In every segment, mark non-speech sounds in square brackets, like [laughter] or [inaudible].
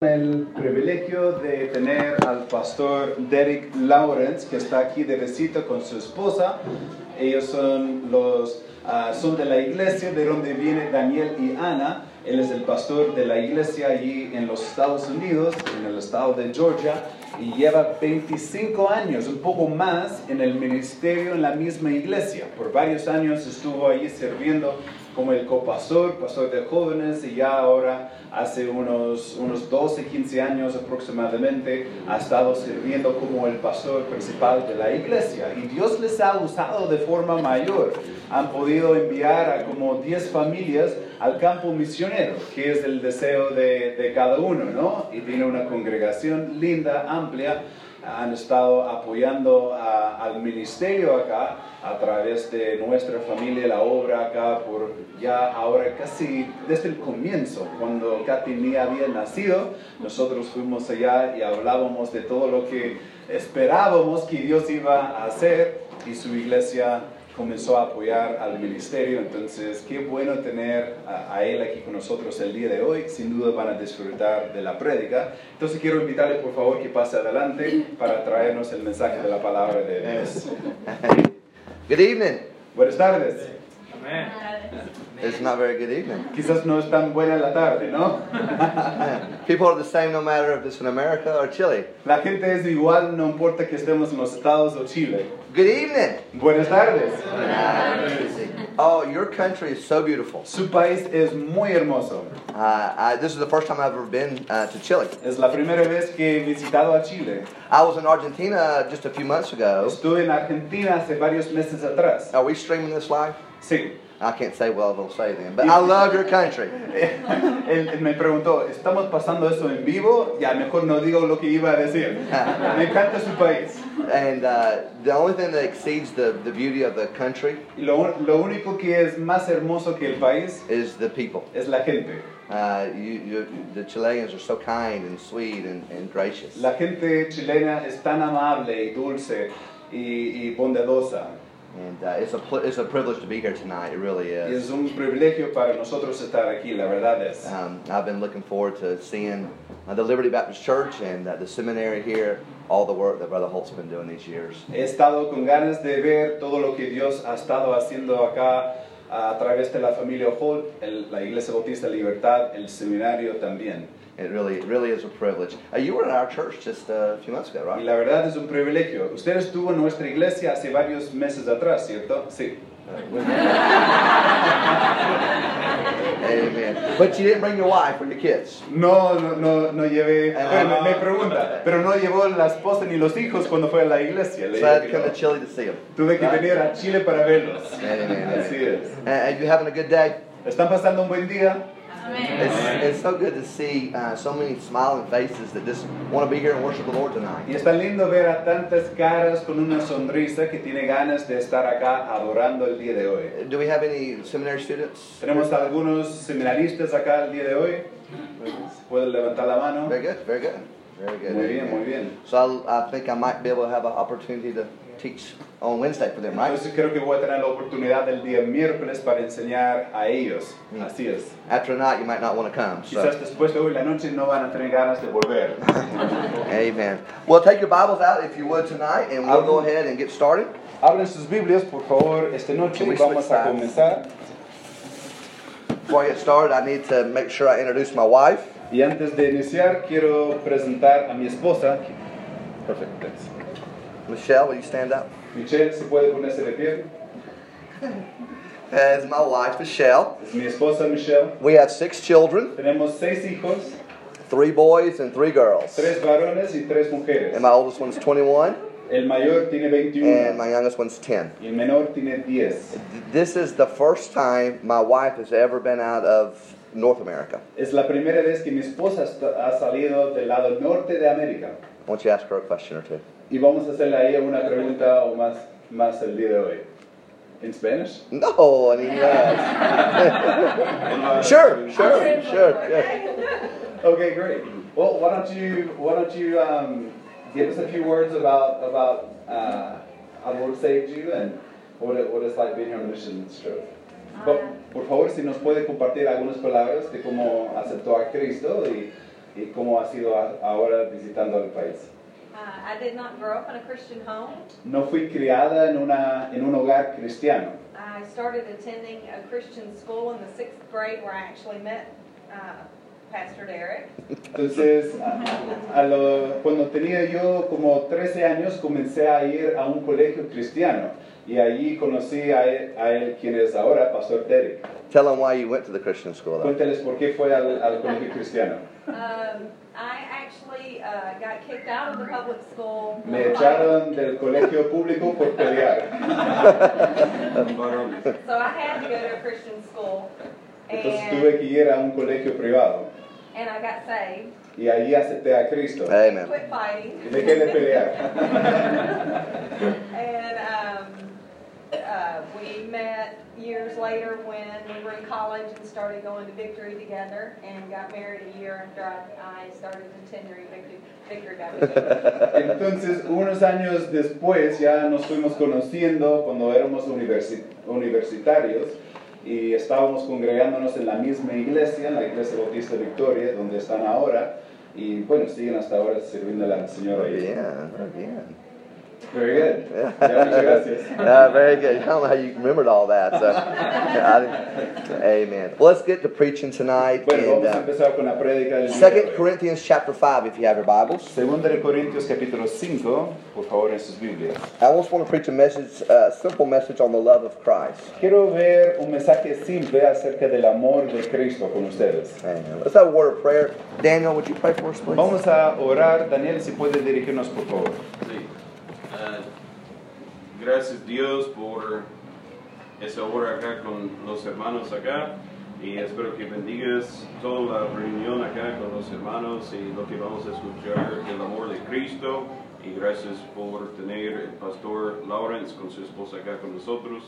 el privilegio de tener al pastor Derek Lawrence que está aquí de visita con su esposa. Ellos son los ah, son de la iglesia de donde viene Daniel y Ana. Él es el pastor de la iglesia allí en los Estados Unidos, en el estado de Georgia, y lleva 25 años, un poco más, en el ministerio en la misma iglesia. Por varios años estuvo allí sirviendo como el copastor, pastor de jóvenes, y ya ahora hace unos, unos 12, 15 años aproximadamente ha estado sirviendo como el pastor principal de la iglesia. Y Dios les ha usado de forma mayor. Han podido enviar a como 10 familias al campo misionero, que es el deseo de, de cada uno, ¿no? Y tiene una congregación linda, amplia han estado apoyando a, al ministerio acá a través de nuestra familia, la obra acá por ya ahora casi desde el comienzo, cuando Katy ni había nacido, nosotros fuimos allá y hablábamos de todo lo que esperábamos que Dios iba a hacer y su iglesia comenzó a apoyar al ministerio. Entonces, qué bueno tener a, a, él aquí con nosotros el día de hoy. Sin duda van a disfrutar de la prédica. Entonces, quiero invitarle, por favor, que pase adelante para traernos el mensaje de la palabra de Dios. Good evening. Buenas tardes. Amen. [laughs] It's not very good evening. Quizás no es tan buena la tarde, ¿no? [laughs] People are the same no matter if it's in America or Chile. La gente es igual, no importa que estemos en los Estados o Chile. Good evening. Buenas tardes. [laughs] Oh, your country is so beautiful. Su país es muy hermoso. Uh, I, this is the first time I've ever been uh, to Chile. Es la primera vez que he visitado a Chile. I was in Argentina just a few months ago. Estuve en Argentina hace varios meses atrás. Are we streaming this live? Sí. I can't say what I'll say then, but I love your country. [laughs] Él, me preguntó, ¿estamos pasando eso en vivo? Ya, mejor no digo lo que iba a decir. [laughs] Me encanta su país. And uh, the only thing that exceeds the, the beauty of the country lo, lo único que es más hermoso que el país is the people. es la gente. Uh, you, you, the Chileans are so kind and sweet and, and gracious. La gente chilena es tan amable y dulce y, y bondadosa. And uh, it's, a pl- it's a privilege to be here tonight. It really Y is. es un privilegio para nosotros estar aquí, la verdad es. Um, I've been looking forward to seeing uh, the Liberty Baptist Church and uh, the seminary here, all the work that Brother Holt's been doing these years. He estado con ganas de ver todo lo que Dios ha estado haciendo acá a través de la familia Holt, el- la Iglesia Bautista Libertad, el seminario también. It really, it really is a privilege. Uh, you were at our church just uh, a few months ago, Y right? la verdad es un privilegio. Usted estuvo en nuestra iglesia hace varios meses atrás, ¿cierto? Sí. [laughs] Amen. But you didn't bring your wife or your kids. No, no, no, no llevé. Bueno, me, me pregunta, pero no llevó la esposa ni los hijos cuando fue a la iglesia. Le So I had to que come to Chile to see them. Tuve que venir a Chile para verlos. Amen. Así es. Uh, are you having a good day? ¿Están pasando un buen día? It's, it's so good to see uh, so many smiling faces that just want to be here and worship the Lord tonight. Y es tan lindo ver a tantas caras con una sonrisa que tiene ganas de estar acá adorando el día de hoy. Do we have any seminary students? Tenemos algunos seminaristas acá el día de hoy. ¿Pueden levantar la mano? Very good, very good, very good. Muy bien, muy bien. So I, I think I might be able to have an opportunity to teach on Wednesday for them, right? Entonces creo que voy a tener la oportunidad el día miércoles para enseñar a ellos. Mm. Así es. After tonight, you might not want to come. Quizás So. después de hoy la noche no van a tener ganas de volver. [laughs] Amen. Well, take your Bibles out if you would tonight, and we'll go ahead and get started. Abren sus Biblias, por favor, esta noche we vamos a comenzar. Before I get started, I need to make sure I introduce my wife. Y antes de iniciar, quiero presentar a mi esposa. Perfecto. thanks. Michelle, will you stand up? Michelle, ¿se puede ponerse de pie? Uh, As my wife, Michelle. Es mi esposa Michelle. We have six children, Tenemos seis hijos, three boys and three girls. tres varones y tres mujeres. And my oldest one's 21, El mayor tiene 21 and my youngest one's 10. y el menor tiene 10. This is the first time my wife has ever been out of North America. Es la primera vez que mi esposa ha salido del lado norte de América. Why don't you ask her a question or two? Y vamos a hacerle a ella una pregunta o más, más el día de hoy. ¿En Spanish? No, I mean, yes. sure, sure, sure. Yeah. Okay, great. Well, why don't you why don't you um, give us a few words about about uh, how the Lord saved you and what it, what it's like being here on mission trip. Por, por favor, si nos puede compartir algunas palabras de cómo aceptó a Cristo y, y cómo ha sido a- ahora visitando el país. Uh, I did not grow up in a Christian home. No fui criada en, una, en un hogar cristiano. I started attending a Christian school in the sixth grade where I actually met uh, Pastor Derek. Entonces, a- a lo- cuando tenía yo como 13 años, comencé a ir a un colegio cristiano y allí conocí a él, a él quien es ahora Pastor Derek. Tell them why you went to the Christian school. Though. Cuéntales por qué fue al, al colegio cristiano. Um, I actually uh, got kicked out of the public school. Me echaron del colegio público por pelear. [laughs] So I had to go to a Christian school. Entonces tuve And, que ir a un colegio privado and I got saved. y allí acepté a Cristo. Amen. Quit fighting. Y dejé de pelear. [laughs] And um, uh, we met years later when we were in college and started going to Victory together and got married a year after I, I started attending Victory, Victory Baptist Church. Entonces, unos años después ya nos fuimos conociendo cuando éramos universi- universitarios y estábamos congregándonos en la misma iglesia, en la iglesia Bautista Victoria, donde están ahora. Y bueno, siguen hasta ahora sirviendo al Señor ahí. Bien, bien. Very good. Ya, muchas gracias. Uh, very good. I don't know how you remembered all that. So, I amen. Well, let's get to preaching tonight. Bueno, and, uh, empezar con la prédica del día de Second. Corinthians chapter five, if you have your Bibles. Segunda de Corintios capítulo 5, por favor en sus Biblias. I just want to preach a message, a simple message on the love of Christ. Quiero ver un mensaje simple acerca del amor de Cristo con ustedes. Amen. Let's have a word of prayer. Daniel, would you pray for us, please? Vamos a orar. Daniel, si puede dirigirnos, por favor. Sí. Gracias Dios por esa hora acá con los hermanos acá. Y espero que bendigas toda la reunión acá con los hermanos y lo que vamos a escuchar el amor de Cristo. Y gracias por tener el pastor Lawrence con su esposa acá con nosotros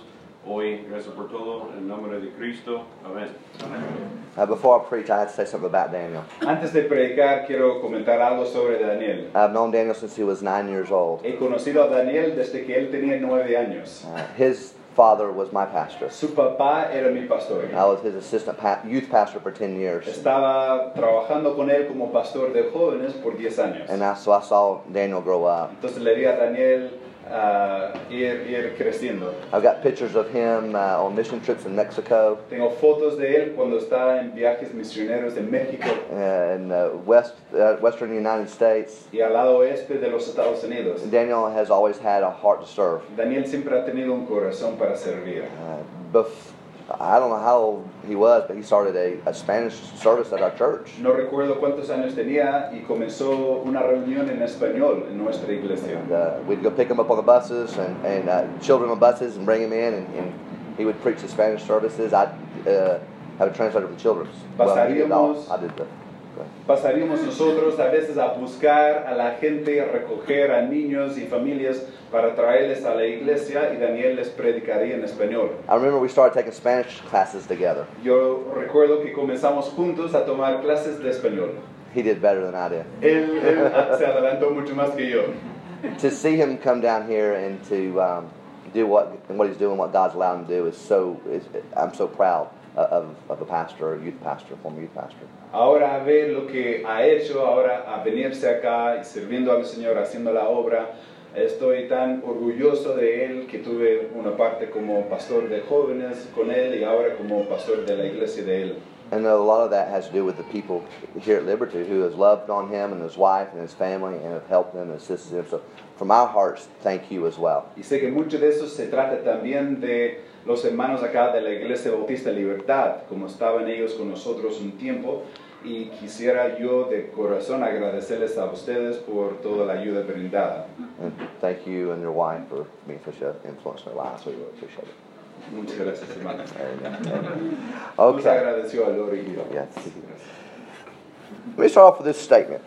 hoy. Gracias por todo en nombre de Cristo. Amén. Uh, before I preach, I had to say something about Daniel. Antes de predicar, quiero comentar algo sobre Daniel. I've known Daniel since he was nine years old. He conocido a Daniel desde que él tenía nueve años. Uh, his father was my pastor. Su papá era mi pastor. I was his assistant pa- youth pastor for 10 years. Estaba trabajando con él como pastor de jóvenes por 10 años. And I, so I saw Daniel grow up. Entonces le vi a Daniel ah, ir, ir creciendo. I've got pictures of him uh, on mission trips in Mexico Tengo fotos de él cuando está en viajes misioneros en México uh, in the west, uh, western United States. y al lado oeste de los Estados Unidos. Daniel has always had a heart to serve. Daniel siempre ha tenido un corazón para servir. Uh, bef- I don't know how old he was, but he started a, a Spanish service at our church. No recuerdo cuántos años tenía y comenzó una reunión en español en nuestra iglesia. And uh, we'd go pick him up on the buses and, and uh, children on buses and bring him in, and, and he would preach the Spanish services. I'd uh, have a translator for the children's. Well, he did all. I did the. Pasaríamos nosotros a veces a buscar a la gente, a recoger a niños y familias para traerles a la iglesia y Daniel les predicaría en español. I remember we started taking Spanish classes together. Yo recuerdo que comenzamos juntos a tomar clases de español. He did better than I did. Él, él se adelantó mucho más que yo. to see him come down here and to um, do what what he's doing, what God's allowed him to do, is so. Is, I'm so proud of, of a pastor, a youth pastor, former youth pastor. Ahora a ver lo que ha hecho, ahora a venirse acá y sirviendo al Señor, haciendo la obra. Estoy tan orgulloso de él que tuve una parte como pastor de jóvenes con él y ahora como pastor de la iglesia de él. And a lot of that has to do with the people here at Liberty who has loved on him and his wife and his family and have helped them and assisted him. So, from our hearts, thank you as well. Y sé que mucho de eso se trata también de los hermanos acá de la Iglesia Bautista Libertad, como estaban ellos con nosotros un tiempo. Y quisiera yo de corazón agradecerles a ustedes por toda la ayuda brindada. And thank you and your wife for being such an influence in their lives. We really appreciate it. Muchas gracias, hermanos. Amen. Amen. [laughs] Nos Okay. agradeció a Lori. Yes. Let me start off with this statement.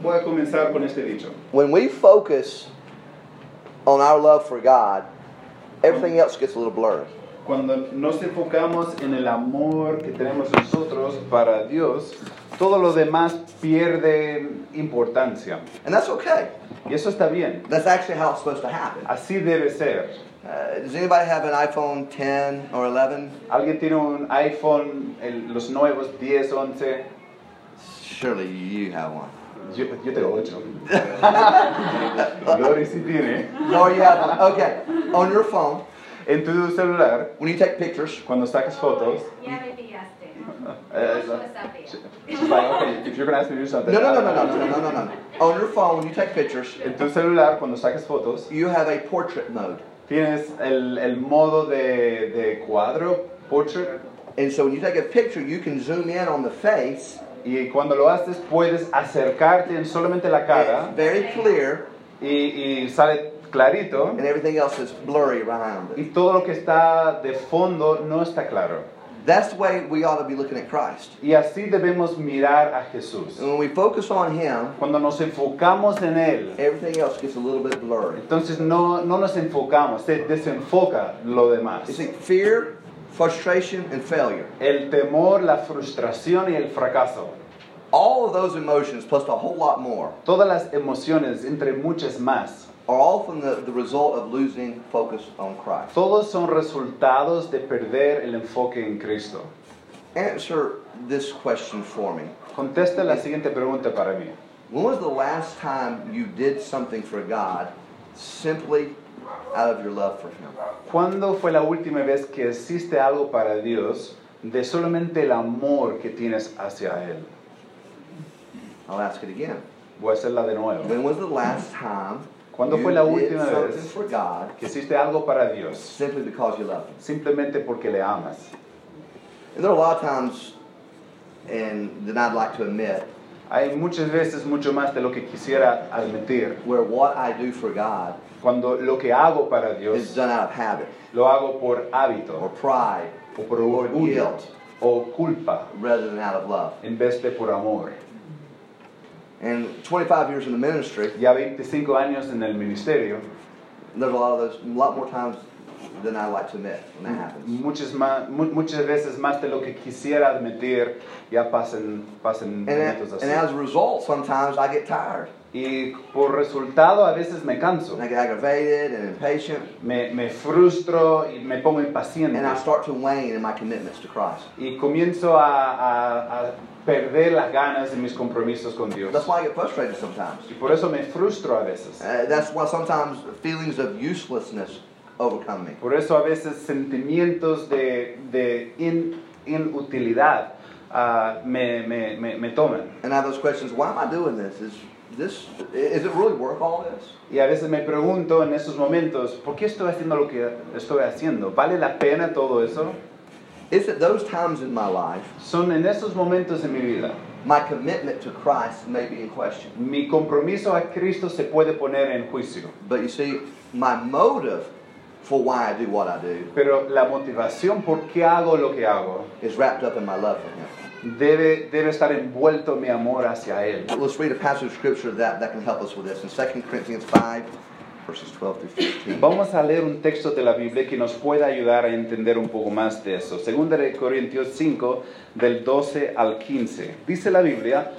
Voy a comenzar con este dicho. When we focus on our love for God, everything else gets a little blurry. Cuando nos enfocamos en el amor que tenemos nosotros para Dios, todo lo demás pierde importancia. And that's okay. Y eso está bien. That's actually how it's supposed to happen. Así debe ser. Uh, does anybody have an iPhone 10 or 11? ¿Alguien tiene un iPhone, el- los nuevos 10, 11? Surely you have one. Yo, yo tengo ocho. [laughs] Lori sí tiene. Lord, you have one. Okay. On your phone, En tu celular, when you take pictures, cuando sacas fotos, Ya me pillaste. [laughs] eh, No lo sabía. she's like, okay, if you're gonna ask me to do something. no, no, no, no, no, no, no, no, no, no. On your phone, when you take pictures, En tu celular, cuando sacas fotos, you have a portrait mode. tienes el, el modo de, de cuadro, portrait, And so when you take a picture, you can zoom in on the face. Y cuando lo haces puedes acercarte en solamente la cara It's very clear, y, y sale clarito and everything else is blurry around y it. todo lo que está de fondo no está claro. That's the way we ought to be looking at Christ. Y así debemos mirar a Jesús. And when we focus on Him, Cuando nos enfocamos en Él, everything else gets a little bit blurry. entonces no, no nos enfocamos, se desenfoca lo demás. You see, fear, frustration, and failure. El temor, la frustración y el fracaso. All of those emotions, plus a whole lot more, Todas las emociones, entre muchas más, are all from the, the result of losing focus on Christ. todos son resultados de perder el enfoque en Cristo. Answer this question for me. Contesta la siguiente pregunta para mí. When was the last time you did something for God simply out of your love for Him? ¿Cuándo fue la última vez que hiciste algo para Dios de solamente el amor que tienes hacia Él? I'll ask it again. Voy a hacerla de nuevo. When was the last time ¿Cuándo you fue la última something vez for God que hiciste algo para Dios simply because you love Him? simplemente porque le amas? And there are a lot of times, and that I'd like to admit, Hay muchas veces mucho más de lo que quisiera admitir. Where what I do for God cuando lo que hago para is Dios done out of habit. lo hago por or hábito pride. O por or orgullo guilt. O culpa. Rather than out of love. en vez de por amor. And 25 years in the ministry, Ya 25 años en el ministerio, there's a lot of those, a lot more times than I like to admit when that happens. muchas, más, mu- muchas veces más de lo que quisiera admitir, ya pasan, pasan And, momentos and as a result, sometimes I get tired. Y por resultado a veces me canso, And I get aggravated and impatient, me, me frustro y me pongo impaciente. and I start to wane in my commitments to Christ. Y comienzo a, a- a perder las ganas de mis compromisos con Dios. That's why I get frustrated sometimes. Y por eso me frustro a veces. Uh, that's why sometimes feelings of uselessness overcome me. Por eso a veces sentimientos de, de in- inutilidad ah, me, me, me, me toman. And I have those questions: Why am I doing this? Is this is it really worth all this? Y a veces me pregunto en esos momentos, ¿por qué estoy haciendo lo que estoy haciendo? ¿Vale la pena todo eso? It's at those times in my life Son en esos momentos en mi vida. my commitment to Christ may be in question. Mi compromiso a Cristo se puede poner en juicio. But you see, my motive for why I do what I do Pero la motivación por qué hago lo que hago is wrapped up in my love for Him. debe, debe estar envuelto mi amor hacia Él. Let's read a passage of scripture that, that can help us with this. In 2 Corinthians 5, verses 12 through 15. Vamos a leer un texto de la Biblia que nos pueda ayudar a entender un poco más de eso. Segunda de Corintios 5, del 12 al 15. Dice la Biblia,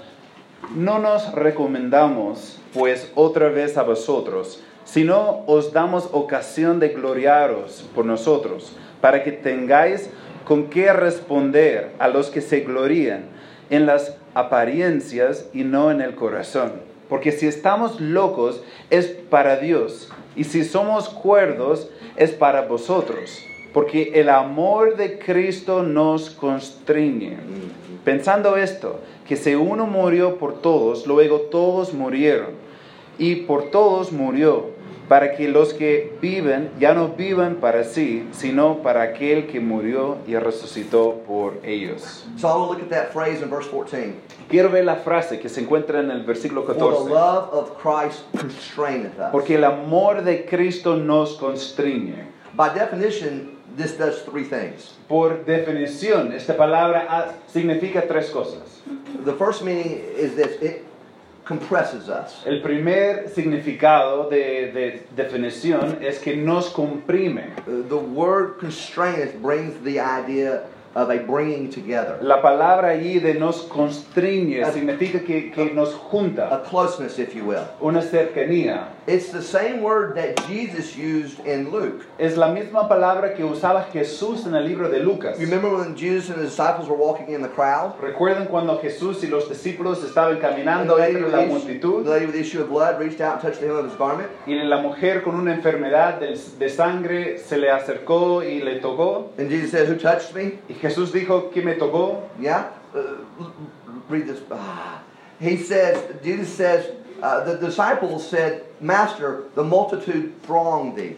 no nos recomendamos pues otra vez a vosotros, sino os damos ocasión de gloriaros por nosotros, para que tengáis con qué responder a los que se glorían en las apariencias y no en el corazón. Porque si estamos locos es para Dios, y si somos cuerdos es para vosotros. Porque el amor de Cristo nos constriñe. Pensando esto, que si uno murió por todos, luego todos murieron. Y por todos murió, para que los que viven ya no vivan para sí, sino para aquel que murió y resucitó por ellos. So I will look at that phrase in verse 14. Quiero ver la frase que se encuentra en el versículo For the 14. love of Christ constraineth us. Porque el amor de Cristo nos constriñe. By definition, this does three things. Por definición, esta palabra ah, significa tres cosas. The first meaning is this it compresses us. El primer significado de, de definición es que nos comprime. The word constraineth brings the idea of a bringing together, La palabra allí de nos constriñe A- significa que, que nos a junta, closeness, if you will. una cercanía. It's the same word that Jesus used in Luke. Es la misma palabra que usaba Jesús en el libro de Lucas. You remember when Jesus and his disciples were walking in the crowd? ¿Recuerdan cuando Jesús y los discípulos estaban And the caminando entre la the issue, multitud? the lady with the issue of blood reached out and touched the hem of his garment. Y la mujer con una enfermedad de, de sangre se le acercó y le tocó. And Jesus said, Who touched me? Jesús dijo, ¿quién me tocó? Yeah? Uh, read this. Ah. He says, Jesus says, uh, the disciples said, Master, the multitude thronged thee.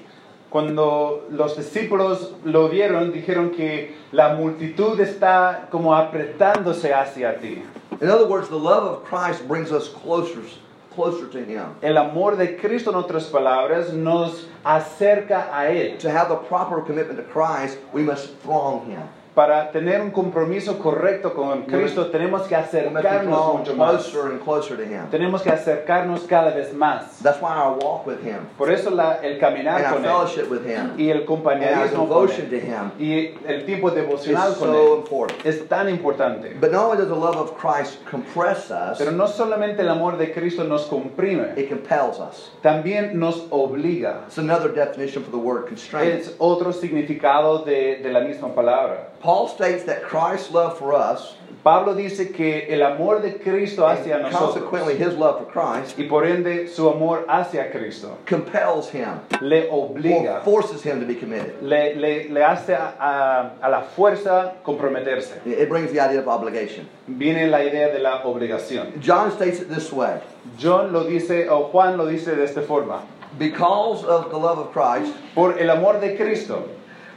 Cuando los discípulos lo vieron, dijeron que la multitud está como apretándose hacia ti. In other words, the love of Christ brings us closer, closer to Him. El amor de Cristo, en otras palabras, nos acerca a Él. To have the proper commitment to Christ, we must throng Him. Para tener un compromiso correcto con Cristo, tenemos que acercarnos mucho más. and closer to Him. Tenemos que acercarnos cada vez más. That's why our walk with Him Por eso la- el and caminar con Él fellowship with Him y el and compañerismo con devotion to Él Him y el tiempo is devocional con so Él important. es tan importante. But not only does the love of Christ compress us, Pero no solamente el amor de Cristo nos comprime, it compels us. también nos obliga. It's another definition for the word constraint. Es otro significado de, de la misma palabra. Paul states that Christ's love for us, Pablo dice que el amor de Cristo hacia and consequently his love for Christ, y por ende su amor hacia Cristo compels him le or obliga, forces him to be committed. le, le, le hace a, a- la fuerza comprometerse. It it brings the idea of obligation. Viene la idea de la obligación. John states it this way John lo dice, o Juan lo dice de esta forma. Because of the love of Christ, Por el amor de Cristo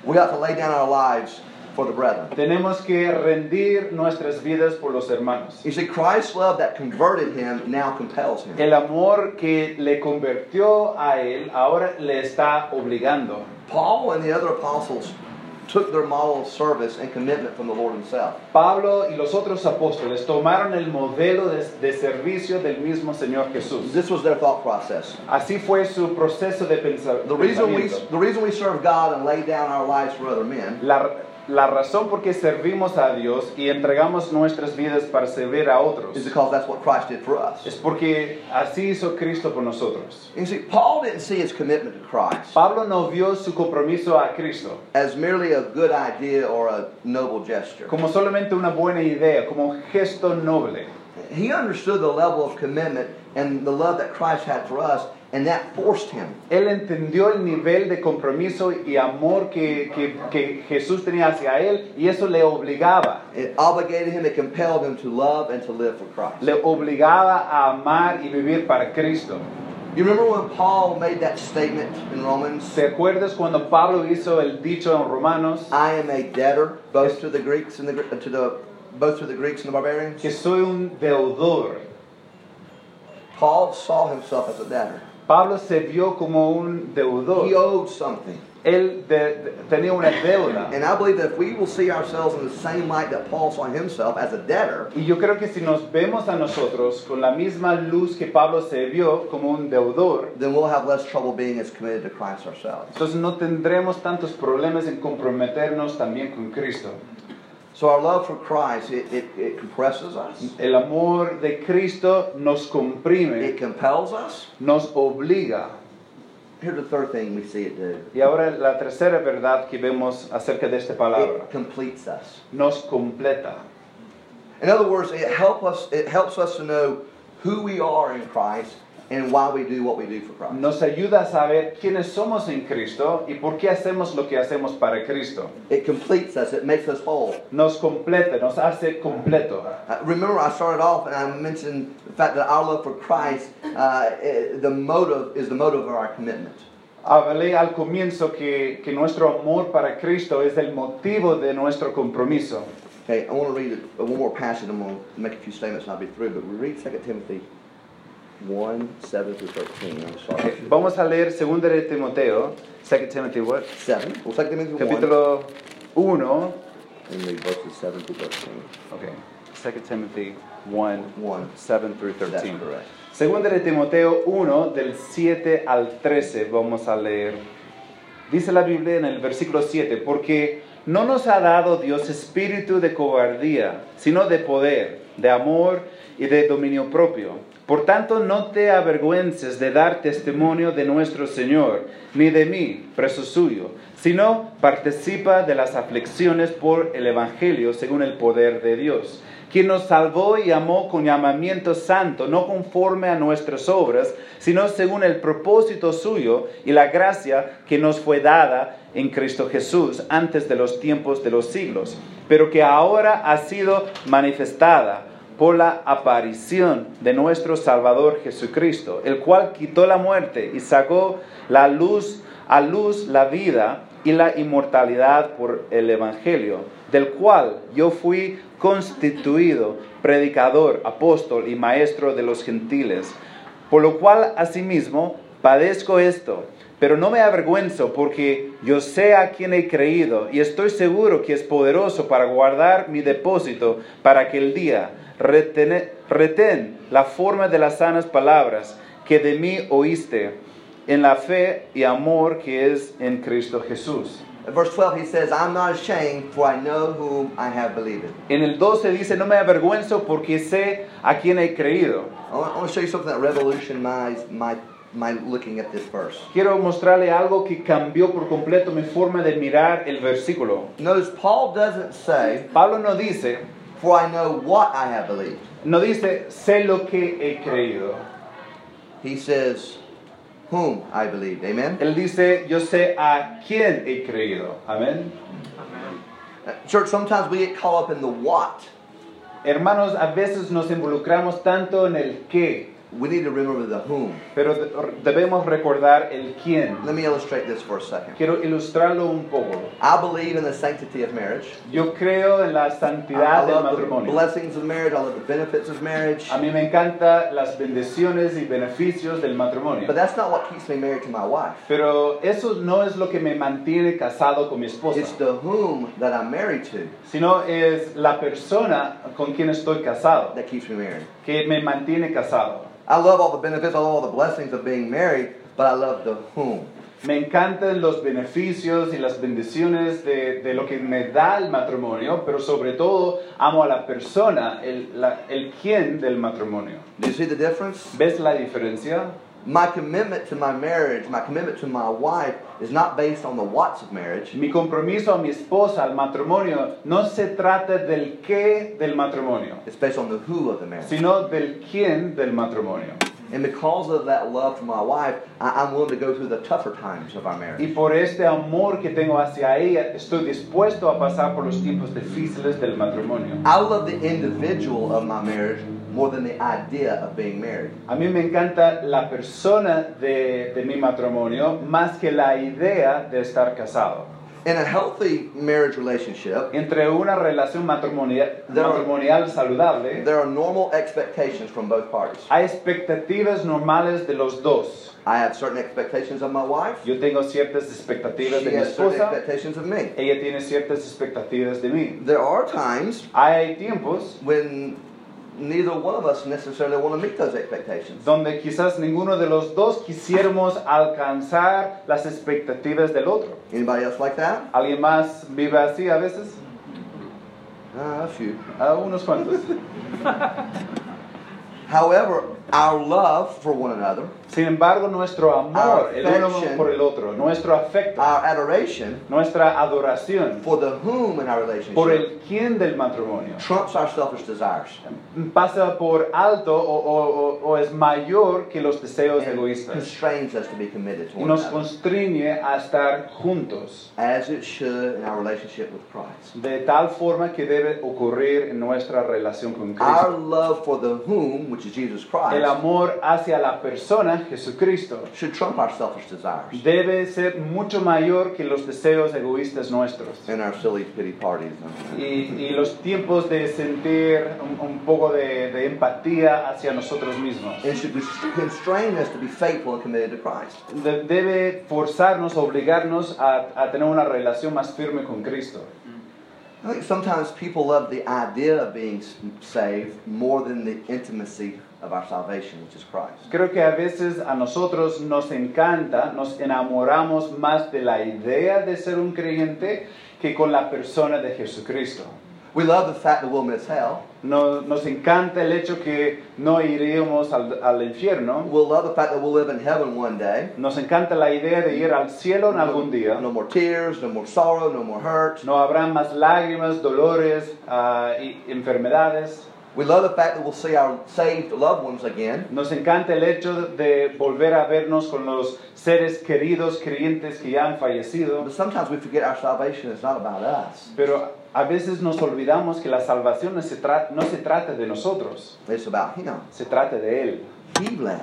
we have to lay down our lives for the brethren. tenemos que rendir nuestras vidas por los hermanos. You see, Christ's love that converted him now compels him. El amor que le convirtió a él ahora le está obligando. Paul and the other apostles took their model of service and commitment from the Lord himself. Pablo y los otros apóstoles tomaron el modelo de, de servicio del mismo Señor Jesús. This was their thought process. Así fue su proceso de pensa- The reason we, the reason we serve God and lay down our lives for other men La, la razón por qué servimos a Dios y entregamos nuestras vidas para servir a otros is because that's what Christ did for us. es porque así hizo Cristo por nosotros. You see, Paul didn't see his commitment to Christ Pablo no vio su compromiso a Cristo as merely a good idea or a noble gesture. como solamente una buena idea, como un gesto noble. He understood the level of commitment and the love that Christ had for us, and that forced him. Él entendió el nivel de compromiso y amor que, que- que Jesús tenía hacia él y eso le obligaba, It obligated him, it compelled him to love and to live for Christ. le obligaba a amar y vivir para Cristo. You remember when Paul made that statement in Romans? ¿Te acuerdas cuando Pablo hizo el dicho en Romanos I am a debtor both to the Greeks and the to the both to the Greeks and the barbarians. que soy un deudor? Paul saw himself as a debtor. Pablo se vio como un He deudor. owed something. Él de- de- tenía una deuda. And I believe that if we will see ourselves in the same light that Paul saw himself as a debtor, Y yo creo que si nos vemos a nosotros con la misma luz que Pablo se vio como un deudor, then we'll have less trouble being as committed to Christ ourselves. entonces no tendremos tantos problemas en comprometernos también con Cristo. So our love for Christ, it, it, it compresses us, El amor de Cristo nos comprime, it compels us. nos obliga. Here's the third thing we see it do. Y ahora la tercera verdad que vemos acerca de esta palabra, It completes us. nos completa. In other words, it help us it helps us to know who we are in Christ and why we do what we do for Christ. Nos ayuda a saber quiénes somos en Cristo y por qué hacemos lo que hacemos para Cristo. It completes us, it makes us whole. Nos completa, nos hace completo. Uh, remember, I started off and I mentioned the fact that our love for Christ, uh, eh, the motive is the motive of our commitment. Hablé al comienzo que, que nuestro amor para Cristo es el motivo de nuestro compromiso. Okay, I want to read one more passage. I'm going to make a few statements and I'll be through. But we read 2 Timothy 1 7 through 13. I'm sorry. Ok, Vamos a leer 2 de Timoteo, 2 Timothy what? 7. Well, 2 Timothy 1. capítulo 1. And read verses 7 through 13. Okay. 2 Timothy 1, 1. 7 through That's 13. correct. Segunda de Timoteo 1, del 7 al 13, vamos a leer. Dice la Biblia en el versículo 7, porque No nos ha dado Dios espíritu de cobardía, sino de poder, de amor y de dominio propio. Por tanto, no te avergüences de dar testimonio de nuestro Señor, ni de mí, preso suyo, sino participa de las aflicciones por el Evangelio según el poder de Dios, quien nos salvó y amó con llamamiento santo, no conforme a nuestras obras, sino según el propósito suyo y la gracia que nos fue dada en Cristo Jesús antes de los tiempos de los siglos, pero que ahora ha sido manifestada por la aparición de nuestro Salvador Jesucristo, el cual quitó la muerte y sacó la luz a luz la vida y la inmortalidad por el Evangelio, del cual yo fui constituido predicador, apóstol y maestro de los gentiles, por lo cual asimismo padezco esto, pero no me avergüenzo porque yo sé a quien he creído y estoy seguro que es poderoso para guardar mi depósito para aquel día. Retén, retén la forma de las sanas palabras que de mí oíste en la fe y amor que es en Cristo Jesús. In verse 12, he says, I'm not ashamed, for I know whom I have believed. En el 12 dice, no me avergüenzo porque sé a quien he creído. I want, I want to show you something that revolutionized my, my looking at this verse. Quiero mostrarle algo que cambió por completo mi forma de mirar el versículo. Notice Paul doesn't say, Pablo no dice, for I know what I have believed. no dice, sé lo que he creído. He says, whom I believed. Amen? Él dice, yo sé a quién he creído. Amén. Uh, Church, sometimes we get caught up in the what. Hermanos, a veces nos involucramos tanto en el qué, We need to remember the whom. pero de- debemos recordar el quién. Let me illustrate this for a second. Quiero ilustrarlo un poco. I believe in the sanctity of marriage. Yo creo en la santidad del love the matrimonio. blessings of marriage. I love the benefits of marriage. A mí me encantan las bendiciones y beneficios del matrimonio. But that's not what keeps me married to my wife. Pero eso no es lo que me mantiene casado con mi esposa, It's the whom that I'm married to sino es la persona con quien estoy casado, that keeps me married. Que me mantiene casado. I love all the benefits, I love all the blessings of being married, but I love the whom. Me encantan los beneficios y las bendiciones de, de lo que me da el matrimonio, pero sobre todo amo a la persona, el, la- el quién del matrimonio. Do you see the difference? ¿Ves la diferencia? My commitment to my marriage, my commitment to my wife, is not based on the what's of marriage. Mi compromiso a mi esposa, al matrimonio, no se trata del qué del matrimonio, It's based on the who of the marriage. sino del quién del matrimonio. And because of that love for my wife, I, I'm willing to go through the tougher times of our Y marriage. por este amor que tengo hacia ella, estoy dispuesto a pasar por los tiempos difíciles del matrimonio. I love the individual of my marriage more than the idea of being married. A mí me encanta la persona de, de mi matrimonio más que la idea de estar casado. In a healthy marriage relationship, Entre una relación matrimonial, There are- matrimonial saludable, there are normal expectations from both parties. hay expectativas normales de los dos. I have certain expectations of my wife. Yo tengo ciertas expectativas She de mi has certain esposa, expectations of me. ella tiene ciertas expectativas de mí. There are times Hay tiempos when neither one of us necessarily want to meet those expectations. donde quizás ninguno de los dos quisiéramos alcanzar las expectativas del otro. Anybody else like that? ¿Alguien más vive así a veces? Uh, a few. A unos cuantos. However, our love for one another, Sin embargo, nuestro amor, Our el uno affection. por el otro, nuestro afecto, our adoration nuestra adoración for the whom in our por relationship el quién del matrimonio trumps our selfish desires. pasa por alto o, o- o- o es mayor que los deseos And egoístas constrains us to be committed to y one nos another. constriñe a estar juntos As it should in our relationship with Christ. de tal forma que debe ocurrir en nuestra relación con Our Cristo. love for the whom, which is Jesus Christ, El amor hacia la persona, Jesucristo, should trump our selfish desires debe ser mucho mayor que los deseos egoístas nuestros. and our silly pity parties. Y, y los tiempos de sentir un, un poco de, de empatía hacia nosotros mismos. It should constrain us to be faithful and committed to Christ. De- debe forzarnos, obligarnos a, a tener una relación más firme con Cristo. I think sometimes people love the idea of being s- saved more than the intimacy of our salvation, which is Christ. Creo que a veces a nosotros nos encanta, nos enamoramos más de la idea de ser un creyente que con la persona de Jesucristo. We love the fact that we'll miss hell. No- nos encanta el hecho que no iríamos al, al infierno. We'll love the fact that we'll live in heaven one day. Nos encanta la idea de ir al cielo en algún día. No more tears, no more sorrow, no more hurt. No habrá más lágrimas, dolores ah, y enfermedades. We love the fact that we'll see our saved loved ones again. Nos encanta el hecho de volver a vernos con los seres queridos, creyentes que ya han fallecido. But sometimes we forget our salvation is not about us. Pero a veces nos olvidamos que la salvación no se, tra- no se trata de nosotros, It's about Him. se trata de Él. He bled.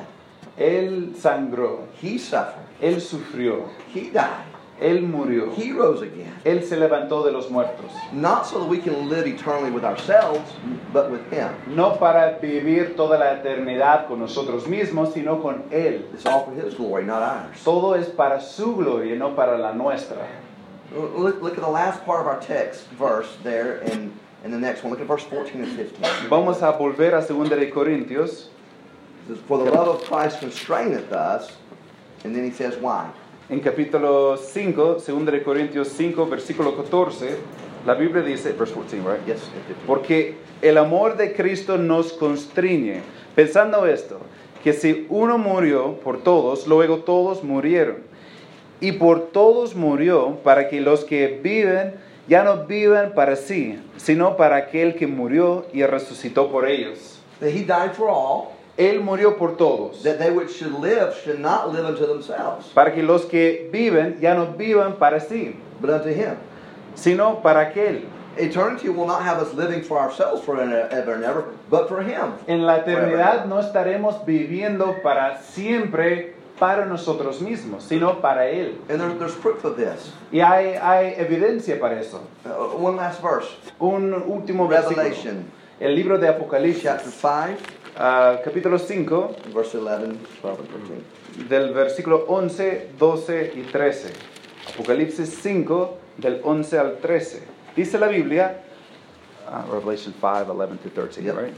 Él sangró, He suffered. Él sufrió, He died. Él murió, He rose again. Él se levantó de los muertos. Not so that we can live eternally with ourselves, but with Him. No para vivir toda la eternidad con nosotros mismos, sino con Él. It's all for His glory, not ours. Todo es para su gloria, no para la nuestra. Look, look at the last part of our text verse there in, in the next one. Look at verse 14 and 15. Vamos a volver a 2 de Corintios, For the love of Christ constraineth us. And then he says, Why? En capítulo 5, 2 de Corintios 5, versículo 14, la Biblia dice, verse 14, right? Yes, 15. Porque el amor de Cristo nos constriñe, pensando esto, que si uno murió por todos, luego todos murieron. Y por todos murió para que los que viven ya no vivan para sí, sino para aquel que murió y resucitó por ellos. That he died for all, Él murió por todos, that they which should live should not live unto themselves, para que los que viven ya no vivan para sí, but unto him. sino para aquel. Eternity will not have us living for ourselves forever and ever, but for him. En la eternidad no estaremos viviendo para siempre para nosotros mismos, sino para Él. And there, there's proof of this. Y hay, hay evidencia para eso. Uh, one last verse. Un último versículo. Revelation El libro de Apocalipsis, chapter 5, ah, capítulo 5, verse 11, 12, and 13. del versículo 11, 12 y 13. Apocalipsis 5, del 11 al 13. Dice la Biblia, ah, Revelation 5, 11 to 13, Yep. right?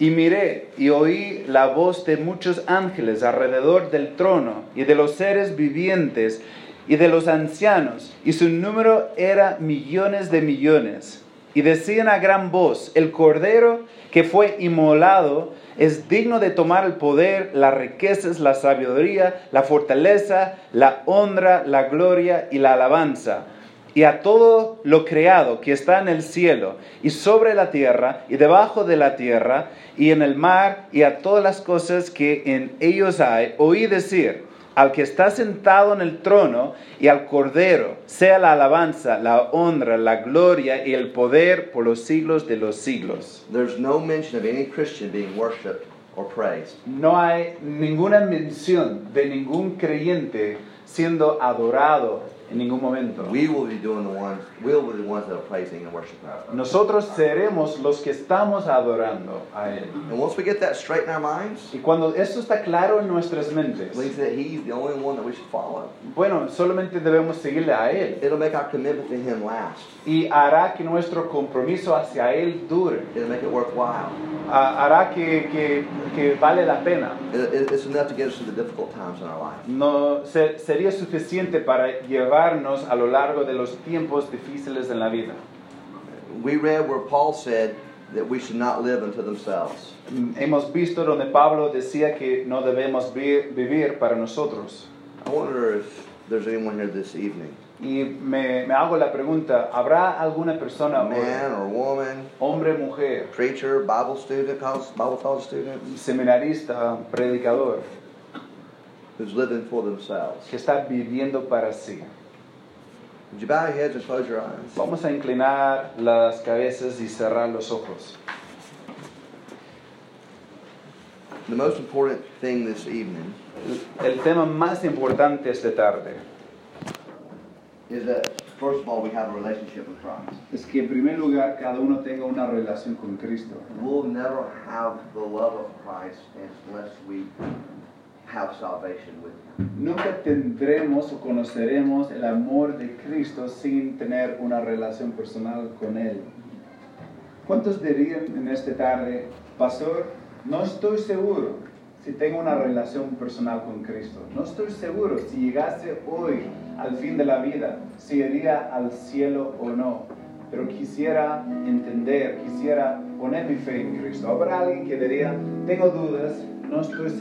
Y miré y oí la voz de muchos ángeles alrededor del trono y de los seres vivientes y de los ancianos, y su número era millones de millones. Y decían a gran voz, el cordero que fue inmolado es digno de tomar el poder, las riquezas, la sabiduría, la fortaleza, la honra, la gloria y la alabanza. Y a todo lo creado que está en el cielo y sobre la tierra y debajo de la tierra y en el mar y a todas las cosas que en ellos hay, oí decir al que está sentado en el trono y al cordero, sea la alabanza, la honra, la gloria y el poder por los siglos de los siglos. There's no mention of any Christian being worshiped or praised. No hay ninguna mención de ningún creyente siendo adorado en ningún momento. We will be doing the ones, we'll be the ones that are praising and worshiping. Nosotros seremos los que estamos adorando a Él. And once we get that straight in our minds, Y cuando esto está claro en nuestras mentes, it means that He's the only one that we should follow. bueno, solamente debemos seguirle a Él. It'll make our commitment to Him last. Y hará que nuestro compromiso hacia Él dure. It'll make it worthwhile. Ha- hará que, que, que vale la pena. It- it- It's enough to get us through the difficult times in our life. No, se- sería suficiente para llevarnos a lo largo de los tiempos difíciles en la vida. We read where Paul said that we should not live unto themselves. Hemos visto donde Pablo decía que no debemos vi- vivir para nosotros. I wonder if there's anyone here this evening, Y me, me hago la pregunta, ¿habrá alguna persona, man or woman, hombre, mujer, preacher, Bible student, Bible college student, seminarista, predicador, who's living for themselves? que está viviendo para sí? Would you bow your heads and close your eyes? Vamos a inclinar las cabezas y cerrar los ojos. The most important thing this evening El tema más importante esta tarde is that, first of all, we have a relationship with Christ. es que en primer lugar cada uno tenga una relación con Cristo. We'll never have the love of Christ unless we have. Nunca tendremos o conoceremos el amor de Cristo sin tener una relación personal con Él. ¿Cuántos dirían en esta tarde, Pastor, No estoy seguro si tengo una relación personal con Cristo. No estoy seguro si llegase hoy al fin de la vida, si iría al cielo o no. Pero quisiera entender, quisiera poner mi fe en Cristo. Habrá alguien que diría, tengo dudas, no estoy seguro.